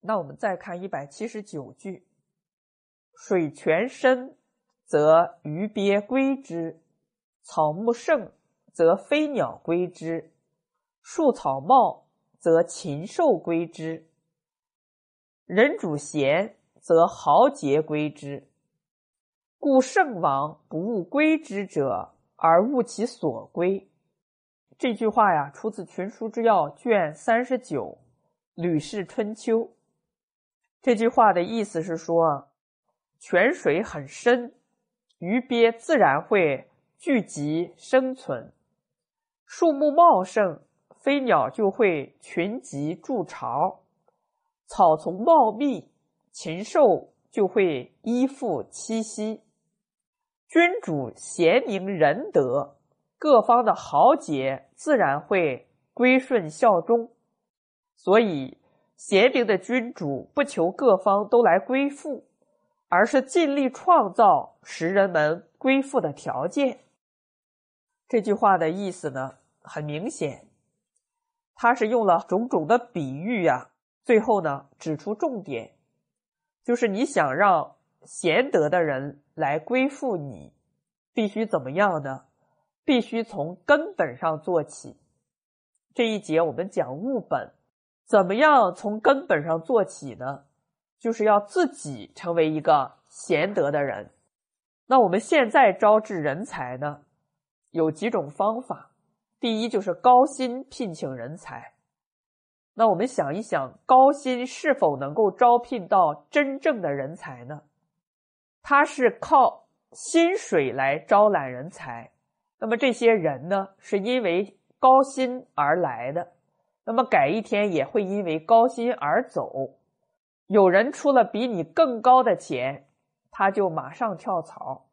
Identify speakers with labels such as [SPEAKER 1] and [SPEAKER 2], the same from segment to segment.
[SPEAKER 1] 那我们再看一百七十九句：水泉深，则鱼鳖归之；草木盛，则飞鸟归之；树草茂，则禽兽归之；人主贤，则豪杰归之。故圣王不务归之者，而务其所归。这句话呀，出自《群书之要》卷三十九《吕氏春秋》。这句话的意思是说，泉水很深，鱼鳖自然会聚集生存；树木茂盛，飞鸟就会群集筑巢；草丛茂密，禽兽就会依附栖息。君主贤明仁德，各方的豪杰自然会归顺效忠。所以，贤明的君主不求各方都来归附，而是尽力创造使人们归附的条件。这句话的意思呢，很明显，他是用了种种的比喻呀，最后呢，指出重点，就是你想让贤德的人。来归附你，必须怎么样呢？必须从根本上做起。这一节我们讲物本，怎么样从根本上做起呢？就是要自己成为一个贤德的人。那我们现在招致人才呢，有几种方法。第一就是高薪聘请人才。那我们想一想，高薪是否能够招聘到真正的人才呢？他是靠薪水来招揽人才，那么这些人呢，是因为高薪而来的，那么改一天也会因为高薪而走。有人出了比你更高的钱，他就马上跳槽，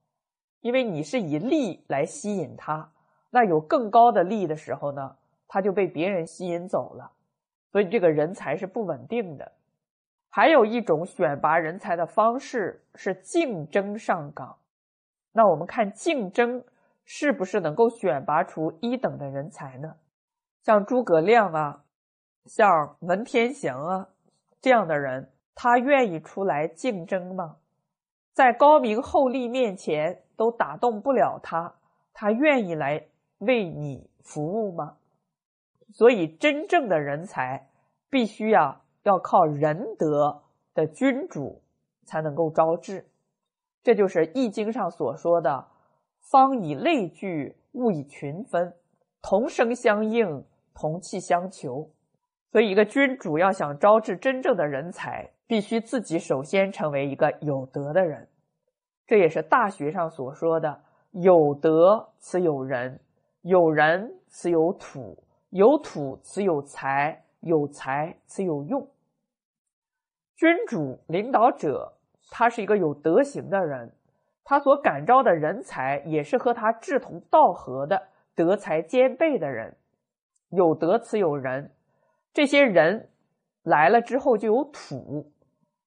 [SPEAKER 1] 因为你是以利来吸引他，那有更高的利的时候呢，他就被别人吸引走了，所以这个人才是不稳定的。还有一种选拔人才的方式是竞争上岗，那我们看竞争是不是能够选拔出一等的人才呢？像诸葛亮啊，像文天祥啊这样的人，他愿意出来竞争吗？在高明厚利面前都打动不了他，他愿意来为你服务吗？所以，真正的人才必须呀。要靠仁德的君主才能够招致，这就是《易经》上所说的“方以类聚，物以群分，同声相应，同气相求”。所以，一个君主要想招致真正的人才，必须自己首先成为一个有德的人。这也是《大学》上所说的“有德此有人，有人此有土，有土此有财，有财此有用”。君主领导者，他是一个有德行的人，他所感召的人才也是和他志同道合的德才兼备的人。有德此有人，这些人来了之后就有土，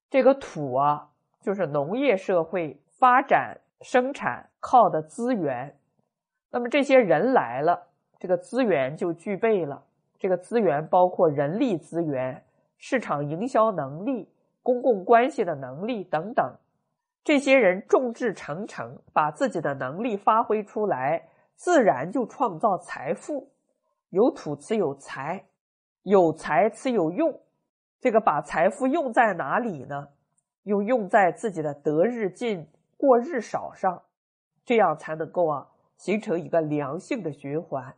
[SPEAKER 1] 这个土啊，就是农业社会发展生产靠的资源。那么这些人来了，这个资源就具备了。这个资源包括人力资源、市场营销能力。公共关系的能力等等，这些人众志成城，把自己的能力发挥出来，自然就创造财富。有土才有财，有财此有用。这个把财富用在哪里呢？又用在自己的得日进，过日少上，这样才能够啊形成一个良性的循环。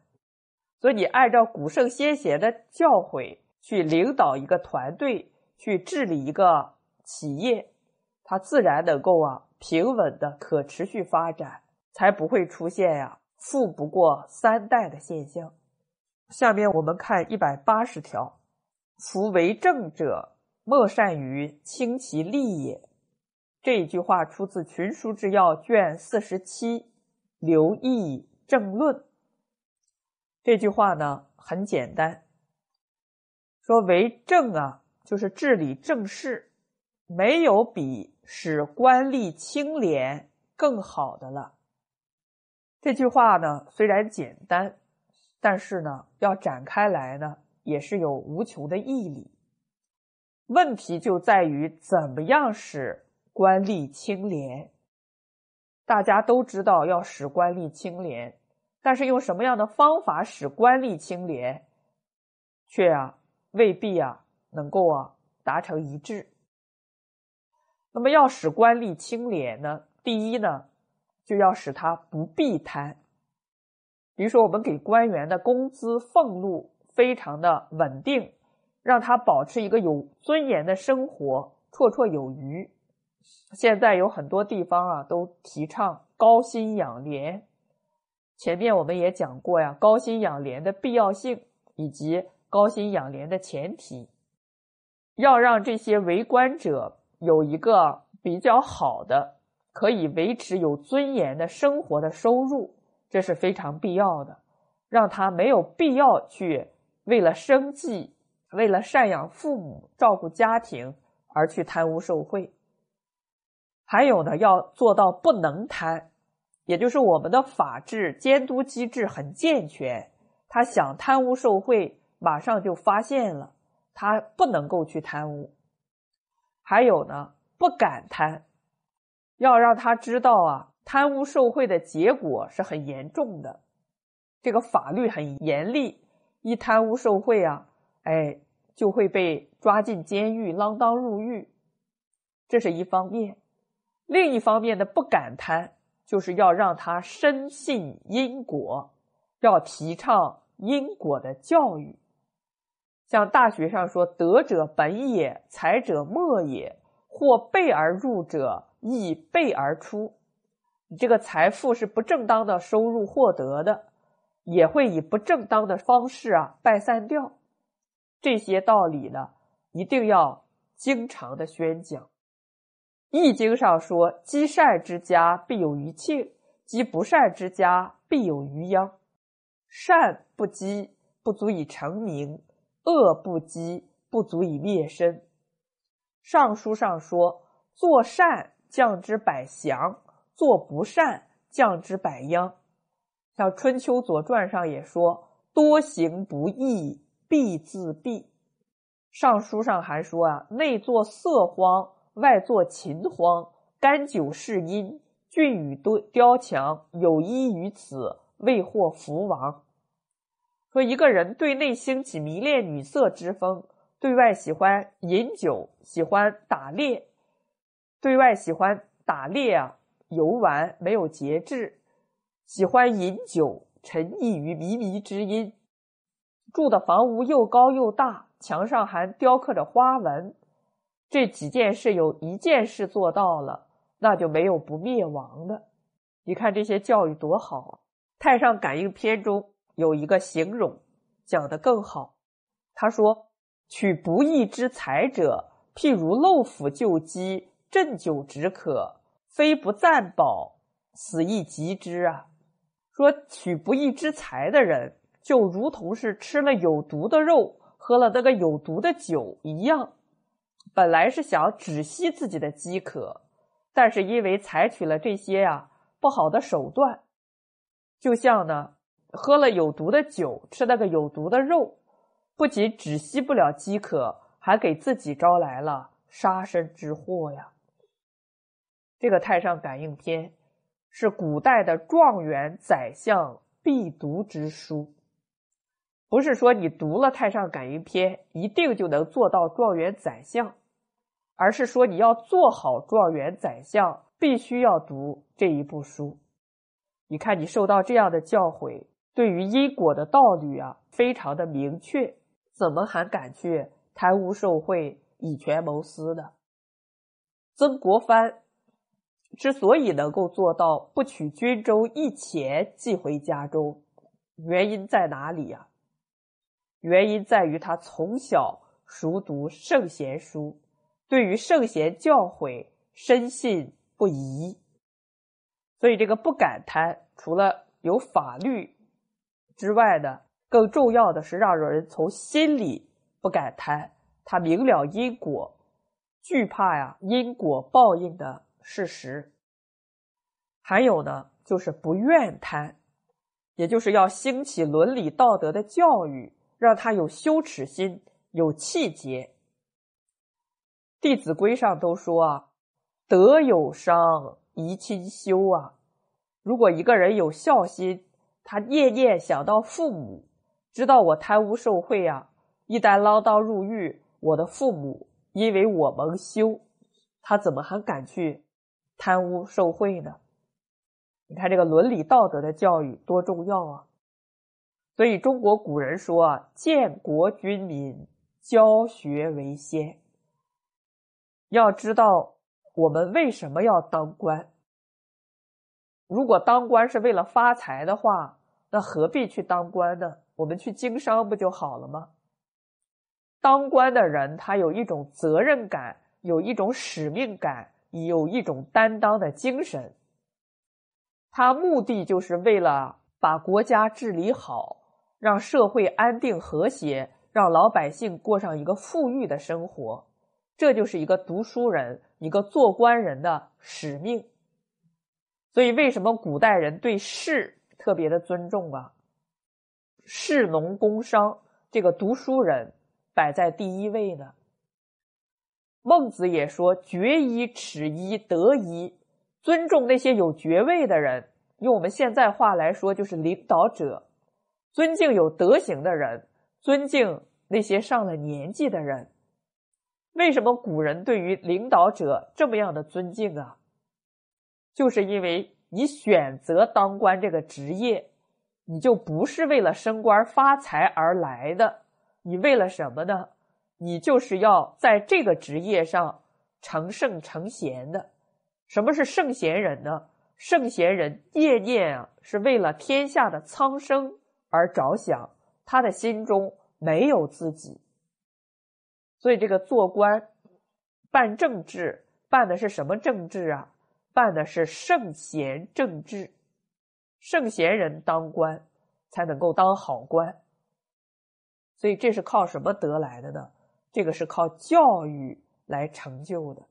[SPEAKER 1] 所以，你按照古圣先贤的教诲去领导一个团队。去治理一个企业，它自然能够啊平稳的可持续发展，才不会出现呀富不过三代的现象。下面我们看一百八十条：夫为政者，莫善于轻其利也。这一句话出自《群书之要》卷四十七《刘毅政论》。这句话呢很简单，说为政啊。就是治理政事，没有比使官吏清廉更好的了。这句话呢虽然简单，但是呢要展开来呢也是有无穷的毅力。问题就在于怎么样使官吏清廉。大家都知道要使官吏清廉，但是用什么样的方法使官吏清廉，却啊未必啊能够啊达成一致。那么要使官吏清廉呢，第一呢就要使他不必贪。比如说，我们给官员的工资俸禄非常的稳定，让他保持一个有尊严的生活，绰绰有余。现在有很多地方啊，都提倡高薪养廉。前面我们也讲过呀，高薪养廉的必要性以及高薪养廉的前提，要让这些为官者有一个比较好的、可以维持有尊严的生活的收入。这是非常必要的，让他没有必要去为了生计、为了赡养父母、照顾家庭而去贪污受贿。还有呢，要做到不能贪，也就是我们的法治监督机制很健全，他想贪污受贿，马上就发现了，他不能够去贪污。还有呢，不敢贪，要让他知道啊。贪污受贿的结果是很严重的，这个法律很严厉，一贪污受贿啊，哎，就会被抓进监狱，锒铛入狱。这是一方面，另一方面呢不敢贪，就是要让他深信因果，要提倡因果的教育。像大学上说：“德者本也，才者末也。或备而入者，亦备而出。”你这个财富是不正当的收入获得的，也会以不正当的方式啊败散掉。这些道理呢，一定要经常的宣讲。《易经》上说：“积善之家必有余庆，积不善之家必有余殃。善不积，不足以成名；恶不积，不足以灭身。”《尚书》上说：“做善，降之百祥。”做不善，降之百殃。像《春秋左传》上也说：“多行不义，必自毙。”《尚书》上还说啊：“内作色荒，外作秦荒。甘酒是因，俊与多雕墙，有依于此，未获福王。”说一个人对内兴起迷恋女色之风，对外喜欢饮酒，喜欢打猎，对外喜欢打猎啊。游玩没有节制，喜欢饮酒，沉溺于靡靡之音。住的房屋又高又大，墙上还雕刻着花纹。这几件事有一件事做到了，那就没有不灭亡的。你看这些教育多好啊！《太上感应篇》中有一个形容讲得更好，他说：“取不义之财者，譬如漏斧救鸡，鸩酒止渴。”非不暂保，死亦及之啊！说取不义之财的人，就如同是吃了有毒的肉，喝了那个有毒的酒一样。本来是想止息自己的饥渴，但是因为采取了这些呀不好的手段，就像呢喝了有毒的酒，吃那个有毒的肉，不仅止息不了饥渴，还给自己招来了杀身之祸呀！这个《太上感应篇》是古代的状元、宰相必读之书，不是说你读了《太上感应篇》一定就能做到状元、宰相，而是说你要做好状元、宰相，必须要读这一部书。你看，你受到这样的教诲，对于因果的道理啊，非常的明确，怎么还敢去贪污受贿、以权谋私的？曾国藩。之所以能够做到不取军中一钱寄回家中，原因在哪里呀？原因在于他从小熟读圣贤书，对于圣贤教诲深信不疑，所以这个不敢贪，除了有法律之外呢，更重要的是让人从心里不敢贪。他明了因果，惧怕呀因果报应的。事实，还有呢，就是不愿贪，也就是要兴起伦理道德的教育，让他有羞耻心，有气节。弟子规》上都说啊，德有伤，贻亲羞啊。如果一个人有孝心，他念念想到父母，知道我贪污受贿啊，一旦唠叨入狱，我的父母因为我蒙羞，他怎么还敢去贪污受贿呢？你看这个伦理道德的教育多重要啊！所以中国古人说啊，建国君民，教学为先。要知道我们为什么要当官？如果当官是为了发财的话，那何必去当官呢？我们去经商不就好了吗？当官的人他有一种责任感，有一种使命感，有一种担当的精神。他目的就是为了把国家治理好，让社会安定和谐，让老百姓过上一个富裕的生活。这就是一个读书人、一个做官人的使命。所以，为什么古代人对士特别的尊重啊？士农工商，这个读书人摆在第一位呢。孟子也说：“决一耻一德一，尊重那些有爵位的人。用我们现在话来说，就是领导者；尊敬有德行的人，尊敬那些上了年纪的人。”为什么古人对于领导者这么样的尊敬啊？就是因为你选择当官这个职业，你就不是为了升官发财而来的，你为了什么呢？你就是要在这个职业上成圣成贤的。什么是圣贤人呢？圣贤人念念啊是为了天下的苍生而着想，他的心中没有自己。所以，这个做官、办政治，办的是什么政治啊？办的是圣贤政治。圣贤人当官，才能够当好官。所以，这是靠什么得来的呢？这个是靠教育来成就的。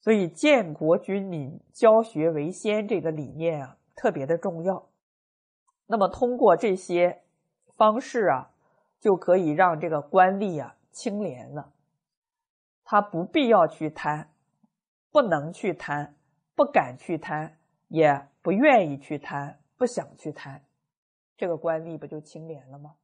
[SPEAKER 1] 所以，建国君民，教学为先，这个理念啊，特别的重要。那么，通过这些方式啊，就可以让这个官吏啊。清廉了，他不必要去贪，不能去贪，不敢去贪，也不愿意去贪，不想去贪，这个官吏不就清廉了吗？